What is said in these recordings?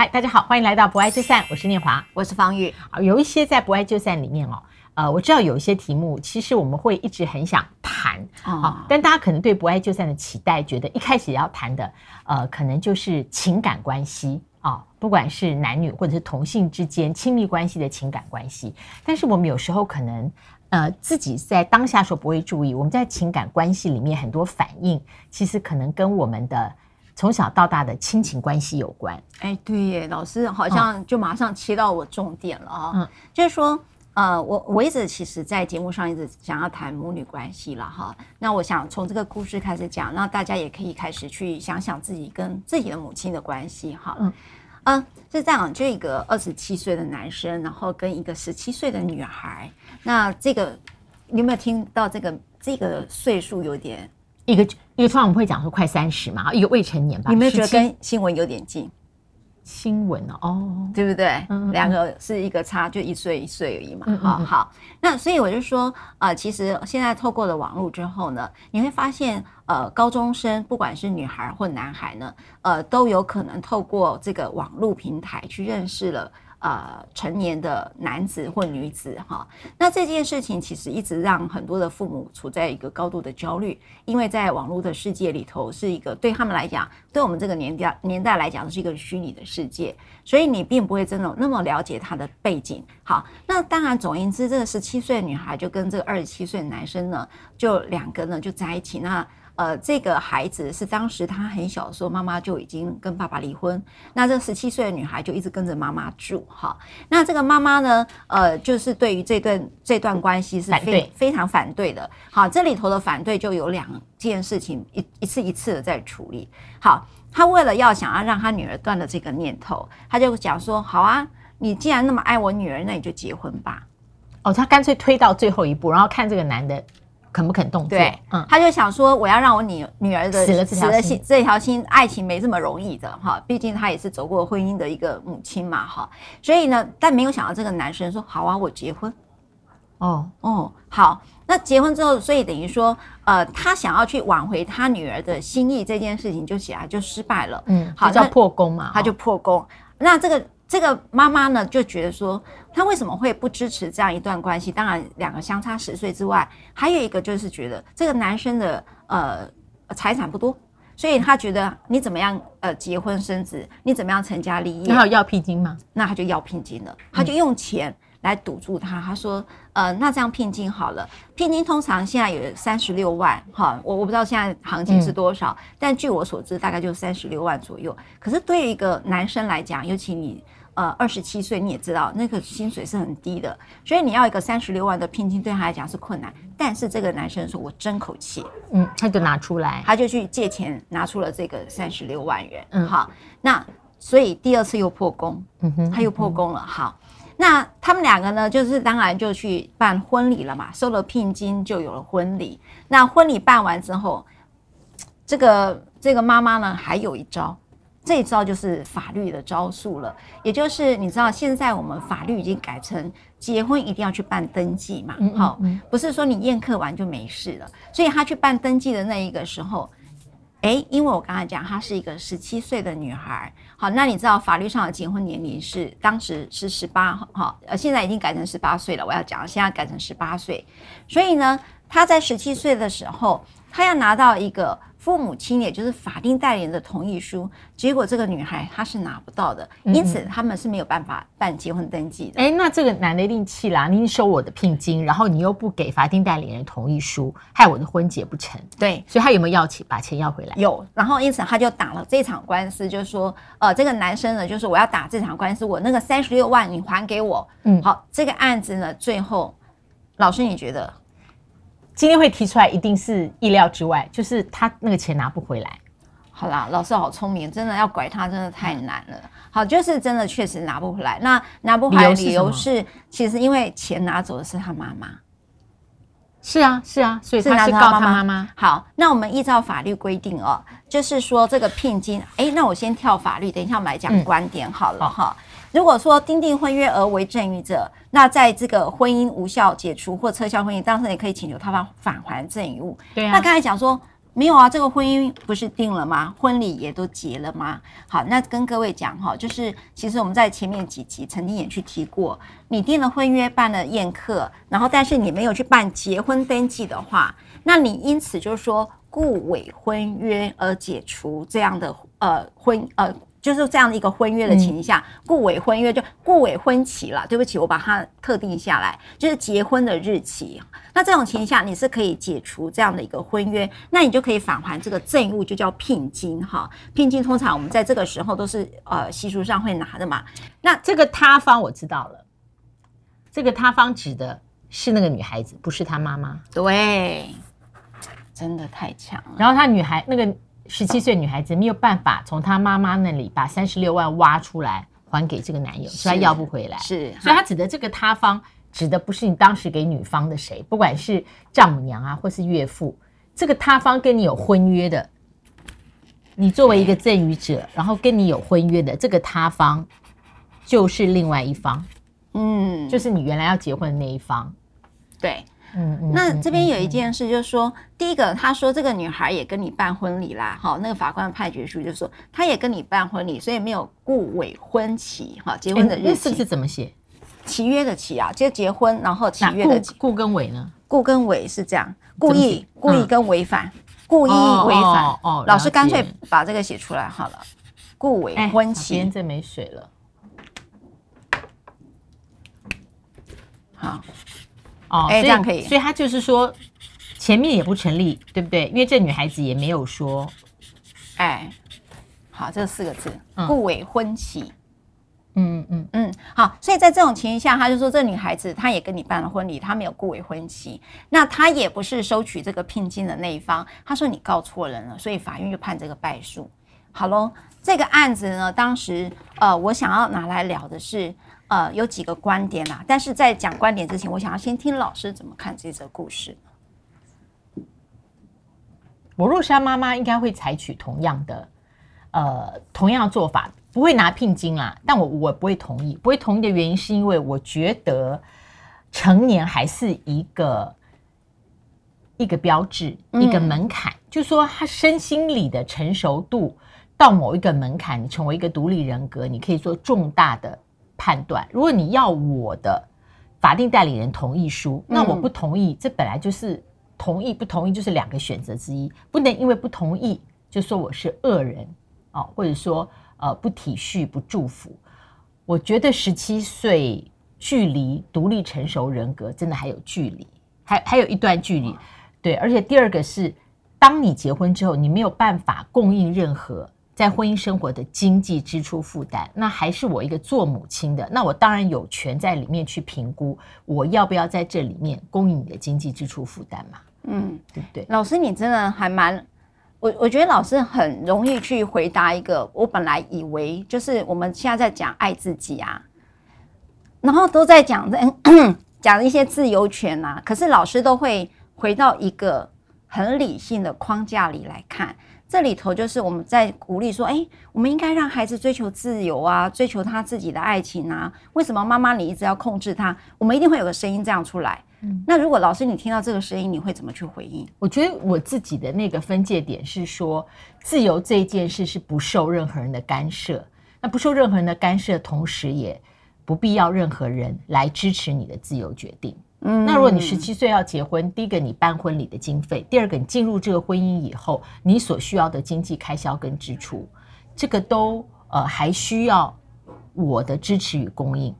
嗨，大家好，欢迎来到不爱就散，我是念华，我是方玉。啊，有一些在不爱就散里面哦，呃，我知道有一些题目，其实我们会一直很想谈啊、哦，但大家可能对不爱就散的期待，觉得一开始要谈的，呃，可能就是情感关系啊、哦，不管是男女或者是同性之间亲密关系的情感关系，但是我们有时候可能呃自己在当下时候不会注意，我们在情感关系里面很多反应，其实可能跟我们的。从小到大的亲情关系有关，哎，对耶，老师好像就马上切到我重点了啊、哦嗯，就是说，呃，我我一直其实，在节目上一直想要谈母女关系了哈。那我想从这个故事开始讲，那大家也可以开始去想想自己跟自己的母亲的关系哈。嗯，嗯，是这样，就一个二十七岁的男生，然后跟一个十七岁的女孩，那这个你有没有听到这个这个岁数有点？一个一个，通常我们会讲说快三十嘛，一个未成年吧。你有没有觉得跟新闻有点近？新闻哦，哦，对不对？嗯，两个是一个差就一岁一岁而已嘛。好、嗯、好，那所以我就说，呃，其实现在透过了网络之后呢，你会发现，呃，高中生不管是女孩或男孩呢，呃，都有可能透过这个网络平台去认识了。呃，成年的男子或女子哈，那这件事情其实一直让很多的父母处在一个高度的焦虑，因为在网络的世界里头是一个对他们来讲，对我们这个年代年代来讲是一个虚拟的世界，所以你并不会真的那么了解他的背景。好，那当然，总言之，这个十七岁的女孩就跟这个二十七岁的男生呢，就两个呢就在一起那。呃，这个孩子是当时他很小的时候，妈妈就已经跟爸爸离婚。那这十七岁的女孩就一直跟着妈妈住，哈。那这个妈妈呢，呃，就是对于这段这段关系是非非常反对的。好，这里头的反对就有两件事情，一一次一次的在处理。好，他为了要想要让他女儿断了这个念头，他就讲说：好啊，你既然那么爱我女儿，那你就结婚吧。哦，他干脆推到最后一步，然后看这个男的。肯不肯动作？对，嗯，他就想说，我要让我女女儿的死了这条心，这条心爱情没这么容易的哈。毕竟他也是走过婚姻的一个母亲嘛哈。所以呢，但没有想到这个男生说好啊，我结婚。哦哦，好，那结婚之后，所以等于说，呃，他想要去挽回他女儿的心意这件事情就起来就失败了。嗯，好，叫破功嘛，他就破功。那这个。这个妈妈呢，就觉得说，她为什么会不支持这样一段关系？当然，两个相差十岁之外，还有一个就是觉得这个男生的呃财产不多，所以他觉得你怎么样呃结婚生子，你怎么样成家立业？那有要聘金吗？那他就要聘金了，他就用钱来堵住他。他说，呃，那这样聘金好了，聘金通常现在有三十六万，哈，我我不知道现在行情是多少，但据我所知，大概就三十六万左右。可是对于一个男生来讲，尤其你。呃，二十七岁你也知道，那个薪水是很低的，所以你要一个三十六万的聘金，对他来讲是困难。但是这个男生说：“我争口气。”嗯，他就拿出来，他就去借钱拿出了这个三十六万元。嗯，好，那所以第二次又破功，嗯哼，他又破功了。好，那他们两个呢，就是当然就去办婚礼了嘛，收了聘金就有了婚礼。那婚礼办完之后，这个这个妈妈呢，还有一招。这一招就是法律的招数了，也就是你知道，现在我们法律已经改成结婚一定要去办登记嘛，好，不是说你宴客完就没事了。所以他去办登记的那一个时候，诶，因为我刚才讲她是一个十七岁的女孩，好，那你知道法律上的结婚年龄是当时是十八，哈，呃，现在已经改成十八岁了。我要讲，现在改成十八岁，所以呢，她在十七岁的时候，她要拿到一个。父母亲也就是法定代理人的同意书，结果这个女孩她是拿不到的，因此他们是没有办法办结婚登记的。哎、嗯，那这个男的一定气啦！你收我的聘金，然后你又不给法定代理人同意书，害我的婚结不成。对，所以他有没有要钱把钱要回来？有，然后因此他就打了这场官司，就是说，呃，这个男生呢，就是我要打这场官司，我那个三十六万你还给我。嗯，好，这个案子呢，最后，老师你觉得？今天会提出来，一定是意料之外，就是他那个钱拿不回来。好啦，老师好聪明，真的要拐他真的太难了。好，就是真的确实拿不回来。那拿不回来理由是，其实因为钱拿走的是他妈妈。是啊，是啊，所以他是告他妈妈。好，那我们依照法律规定哦，就是说这个聘金，哎，那我先跳法律，等一下我们来讲观点好了哈。嗯如果说订定婚约而为赠与者，那在这个婚姻无效解除或撤销婚姻，当事人也可以请求他方返还赠与物。对啊。那刚才讲说没有啊，这个婚姻不是定了吗？婚礼也都结了吗？好，那跟各位讲哈，就是其实我们在前面几集曾经也去提过，你订了婚约，办了宴客，然后但是你没有去办结婚登记的话，那你因此就是说故伪婚约而解除这样的呃婚呃。就是这样的一个婚约的情形下，故伪婚约就故伪婚期了。对不起，我把它特定下来，就是结婚的日期。那这种情形下，你是可以解除这样的一个婚约，那你就可以返还这个赠物，就叫聘金哈。聘金通常我们在这个时候都是呃习俗上会拿的嘛。那这个他方我知道了，这个他方指的是那个女孩子，不是她妈妈。对，真的太强了。然后她女孩那个。十七岁女孩子没有办法从她妈妈那里把三十六万挖出来还给这个男友，所以她要不回来。是，所以她指的这个他方，指的不是你当时给女方的谁，不管是丈母娘啊，或是岳父，这个他方跟你有婚约的，你作为一个赠与者，然后跟你有婚约的这个他方，就是另外一方，嗯，就是你原来要结婚的那一方，对。嗯，嗯，那这边有一件事，就是说，第一个，他说这个女孩也跟你办婚礼啦，好，那个法官判决书就说，他也跟你办婚礼，所以没有故伪婚期，哈，结婚的日期、怎么写？契约的契啊，就结婚，然后契约的故跟伪呢？故跟伪是这样，故意、故意跟违反，嗯、故意违反。哦，哦哦老师干脆把这个写出来好了，故伪婚期。边这没水了，好。哦，哎，这样可以，所以他就是说，前面也不成立，对不对？因为这女孩子也没有说，哎，好，这四个字，故伪婚期，嗯嗯嗯，好，所以在这种情形下，他就说，这女孩子她也跟你办了婚礼，她没有故伪婚期，那她也不是收取这个聘金的那一方，他说你告错人了，所以法院就判这个败诉。好喽，这个案子呢，当时呃，我想要拿来聊的是。呃，有几个观点啦，但是在讲观点之前，我想要先听老师怎么看这则故事。我若是他妈妈，应该会采取同样的，呃，同样的做法，不会拿聘金啦。但我我不会同意，不会同意的原因是因为我觉得成年还是一个一个标志，一个门槛，嗯、就是说他身心理的成熟度到某一个门槛，你成为一个独立人格，你可以做重大的。判断，如果你要我的法定代理人同意书，那我不同意，这本来就是同意不同意就是两个选择之一，不能因为不同意就说我是恶人哦，或者说呃不体恤不祝福。我觉得十七岁距离独立成熟人格真的还有距离，还还有一段距离。对，而且第二个是，当你结婚之后，你没有办法供应任何。在婚姻生活的经济支出负担，那还是我一个做母亲的，那我当然有权在里面去评估，我要不要在这里面供应你的经济支出负担嘛？嗯，对不对？老师，你真的还蛮，我我觉得老师很容易去回答一个，我本来以为就是我们现在在讲爱自己啊，然后都在讲的讲一些自由权啊，可是老师都会回到一个很理性的框架里来看。这里头就是我们在鼓励说，哎，我们应该让孩子追求自由啊，追求他自己的爱情啊。为什么妈妈你一直要控制他？我们一定会有个声音这样出来。嗯，那如果老师你听到这个声音，你会怎么去回应？我觉得我自己的那个分界点是说，自由这件事是不受任何人的干涉。那不受任何人的干涉，同时也不必要任何人来支持你的自由决定。嗯，那如果你十七岁要结婚，第一个你办婚礼的经费，第二个你进入这个婚姻以后，你所需要的经济开销跟支出，这个都呃还需要我的支持与供应。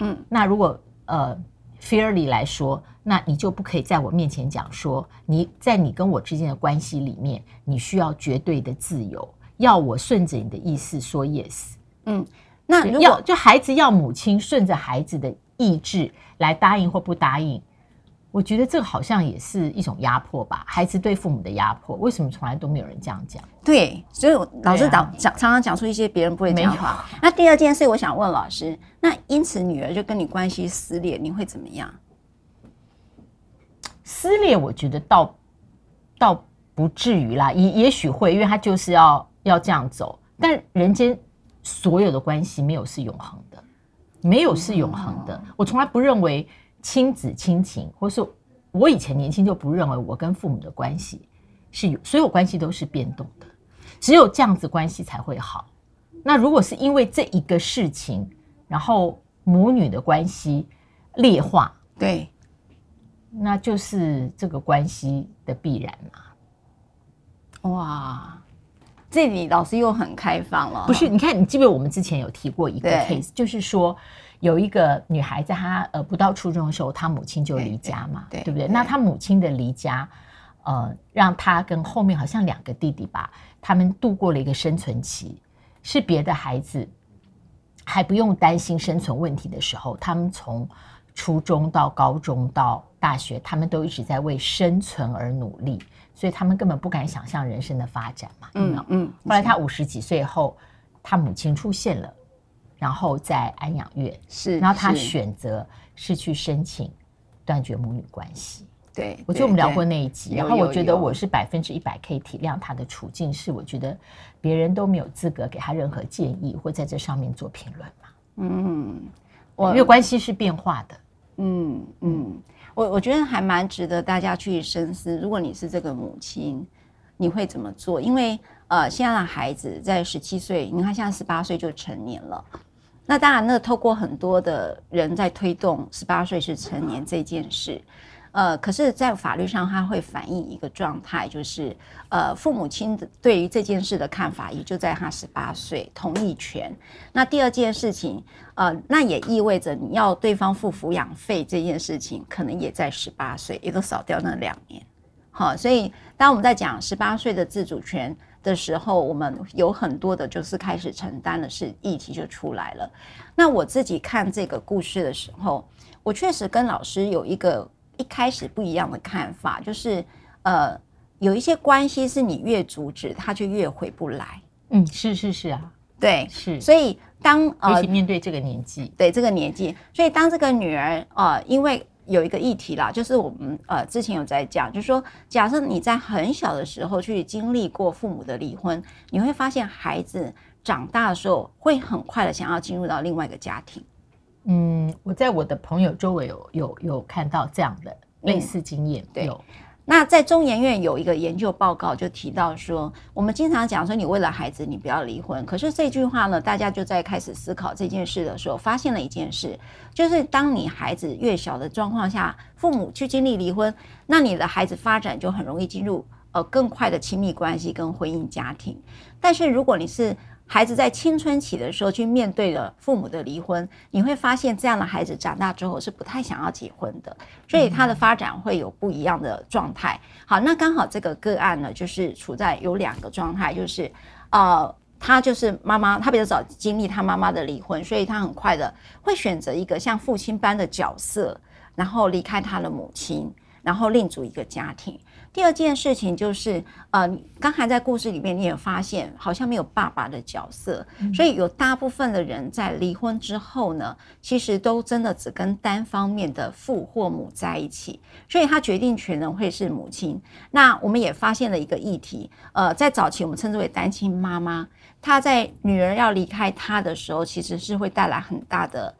嗯，那如果呃 fairly 来说，那你就不可以在我面前讲说你在你跟我之间的关系里面，你需要绝对的自由，要我顺着你的意思说 yes。嗯，那如果要就孩子要母亲顺着孩子的。意志来答应或不答应，我觉得这个好像也是一种压迫吧，孩子对父母的压迫。为什么从来都没有人这样讲？对，所以老师讲讲常常讲出一些别人不会讲的话。那第二件事，我想问老师，那因此女儿就跟你关系撕裂，你会怎么样？撕裂，我觉得倒倒不至于啦，也也许会，因为他就是要要这样走。但人间所有的关系没有是永恒的。没有是永恒的。我从来不认为亲子亲情，或是我以前年轻就不认为我跟父母的关系是有所有关系都是变动的，只有这样子关系才会好。那如果是因为这一个事情，然后母女的关系劣化，对，那就是这个关系的必然嘛。哇，这里老师又很开放了。不是，你看，你记不记得我们之前有提过一个 case，就是说有一个女孩在她呃不到初中的时候，她母亲就离家嘛，对不对？那她母亲的离家，呃，让她跟后面好像两个弟弟吧，他们度过了一个生存期。是别的孩子还不用担心生存问题的时候，他们从初中到高中到大学，他们都一直在为生存而努力，所以他们根本不敢想象人生的发展嘛。嗯嗯。后来他五十几岁后，他母亲出现了，然后在安养院是，然后他选择是去申请断绝母女关系。对，我觉得我们聊过那一集，然后我觉得我是百分之一百可以体谅他的处境，是我觉得别人都没有资格给他任何建议或在这上面做评论嘛。嗯，我因为关系是变化的。嗯嗯，我我觉得还蛮值得大家去深思。如果你是这个母亲，你会怎么做？因为呃，现在的孩子在十七岁，你看现在十八岁就成年了。那当然，那透过很多的人在推动十八岁是成年这件事。呃，可是，在法律上，它会反映一个状态，就是呃，父母亲对于这件事的看法，也就在他十八岁同意权。那第二件事情，呃，那也意味着你要对方付抚养费这件事情，可能也在十八岁，也都少掉那两年。好，所以当我们在讲十八岁的自主权的时候，我们有很多的就是开始承担的是议题就出来了。那我自己看这个故事的时候，我确实跟老师有一个。一开始不一样的看法，就是呃，有一些关系是你越阻止，他就越回不来。嗯，是是是啊，对，是。所以当呃，尤其面对这个年纪，对这个年纪，所以当这个女儿呃，因为有一个议题啦，就是我们呃之前有在讲，就是说，假设你在很小的时候去经历过父母的离婚，你会发现孩子长大的时候会很快的想要进入到另外一个家庭。嗯，我在我的朋友周围有有有看到这样的类似经验。对，那在中研院有一个研究报告就提到说，我们经常讲说，你为了孩子，你不要离婚。可是这句话呢，大家就在开始思考这件事的时候，发现了一件事，就是当你孩子越小的状况下，父母去经历离婚，那你的孩子发展就很容易进入呃更快的亲密关系跟婚姻家庭。但是如果你是孩子在青春期的时候去面对了父母的离婚，你会发现这样的孩子长大之后是不太想要结婚的，所以他的发展会有不一样的状态。好，那刚好这个个案呢，就是处在有两个状态，就是呃，他就是妈妈，他比较早经历他妈妈的离婚，所以他很快的会选择一个像父亲般的角色，然后离开他的母亲，然后另组一个家庭。第二件事情就是，呃，刚才在故事里面你也发现，好像没有爸爸的角色，所以有大部分的人在离婚之后呢，其实都真的只跟单方面的父或母在一起，所以他决定权呢会是母亲。那我们也发现了一个议题，呃，在早期我们称之为单亲妈妈，她在女儿要离开她的时候，其实是会带来很大的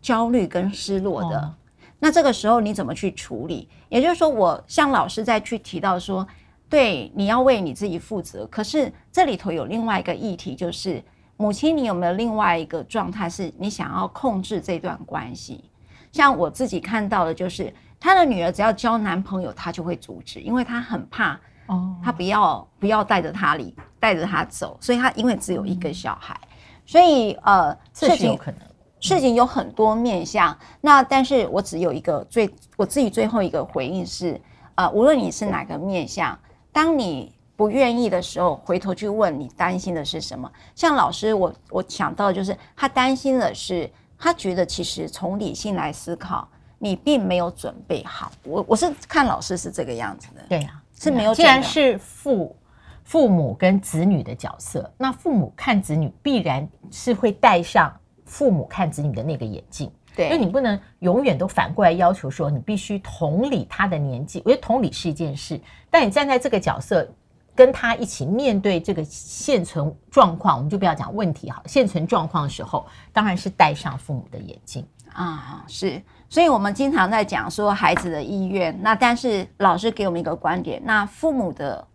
焦虑跟失落的。哦那这个时候你怎么去处理？也就是说，我像老师再去提到说，对，你要为你自己负责。可是这里头有另外一个议题，就是母亲，你有没有另外一个状态，是你想要控制这段关系？像我自己看到的，就是她的女儿只要交男朋友，她就会阻止，因为她很怕哦，她不要不要带着她离，带着她走，所以她因为只有一个小孩，所以呃，这是有可能。事情有很多面向，那但是我只有一个最我自己最后一个回应是，呃，无论你是哪个面向，当你不愿意的时候，回头去问你担心的是什么。像老师，我我想到就是他担心的是，他觉得其实从理性来思考，你并没有准备好。我我是看老师是这个样子的，对呀、啊，是没有。既然是父父母跟子女的角色，那父母看子女必然是会带上。父母看子女的那个眼镜，对，因为你不能永远都反过来要求说你必须同理他的年纪。我觉得同理是一件事，但你站在这个角色跟他一起面对这个现存状况，我们就不要讲问题哈。现存状况的时候，当然是戴上父母的眼镜啊。是，所以我们经常在讲说孩子的意愿，那但是老师给我们一个观点，那父母的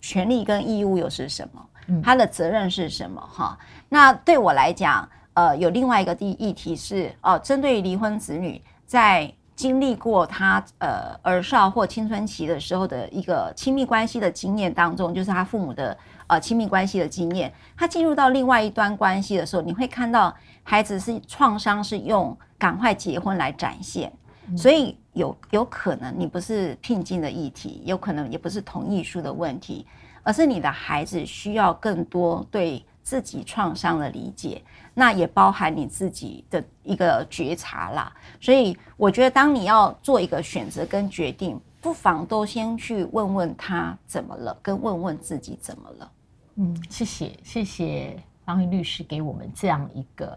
权利跟义务又是什么？他的责任是什么？哈，那对我来讲，呃，有另外一个议议题是，哦、呃，针对离婚子女在经历过他呃儿少或青春期的时候的一个亲密关系的经验当中，就是他父母的呃亲密关系的经验，他进入到另外一段关系的时候，你会看到孩子是创伤是用赶快结婚来展现，所以有有可能你不是聘金的议题，有可能也不是同意书的问题，而是你的孩子需要更多对自己创伤的理解。那也包含你自己的一个觉察啦，所以我觉得，当你要做一个选择跟决定，不妨都先去问问他怎么了，跟问问自己怎么了。嗯，谢谢谢谢方玉律师给我们这样一个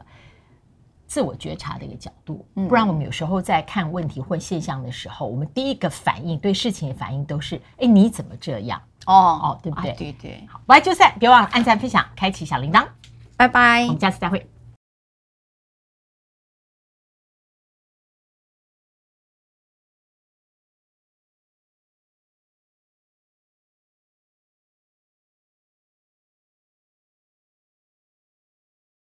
自我觉察的一个角度。嗯，不然我们有时候在看问题或现象的时候，我们第一个反应对事情的反应都是：哎，你怎么这样？哦哦，对不对？啊、对对。好，不爱就散，别忘了按赞、分享、开启小铃铛。拜拜，我们下次再会。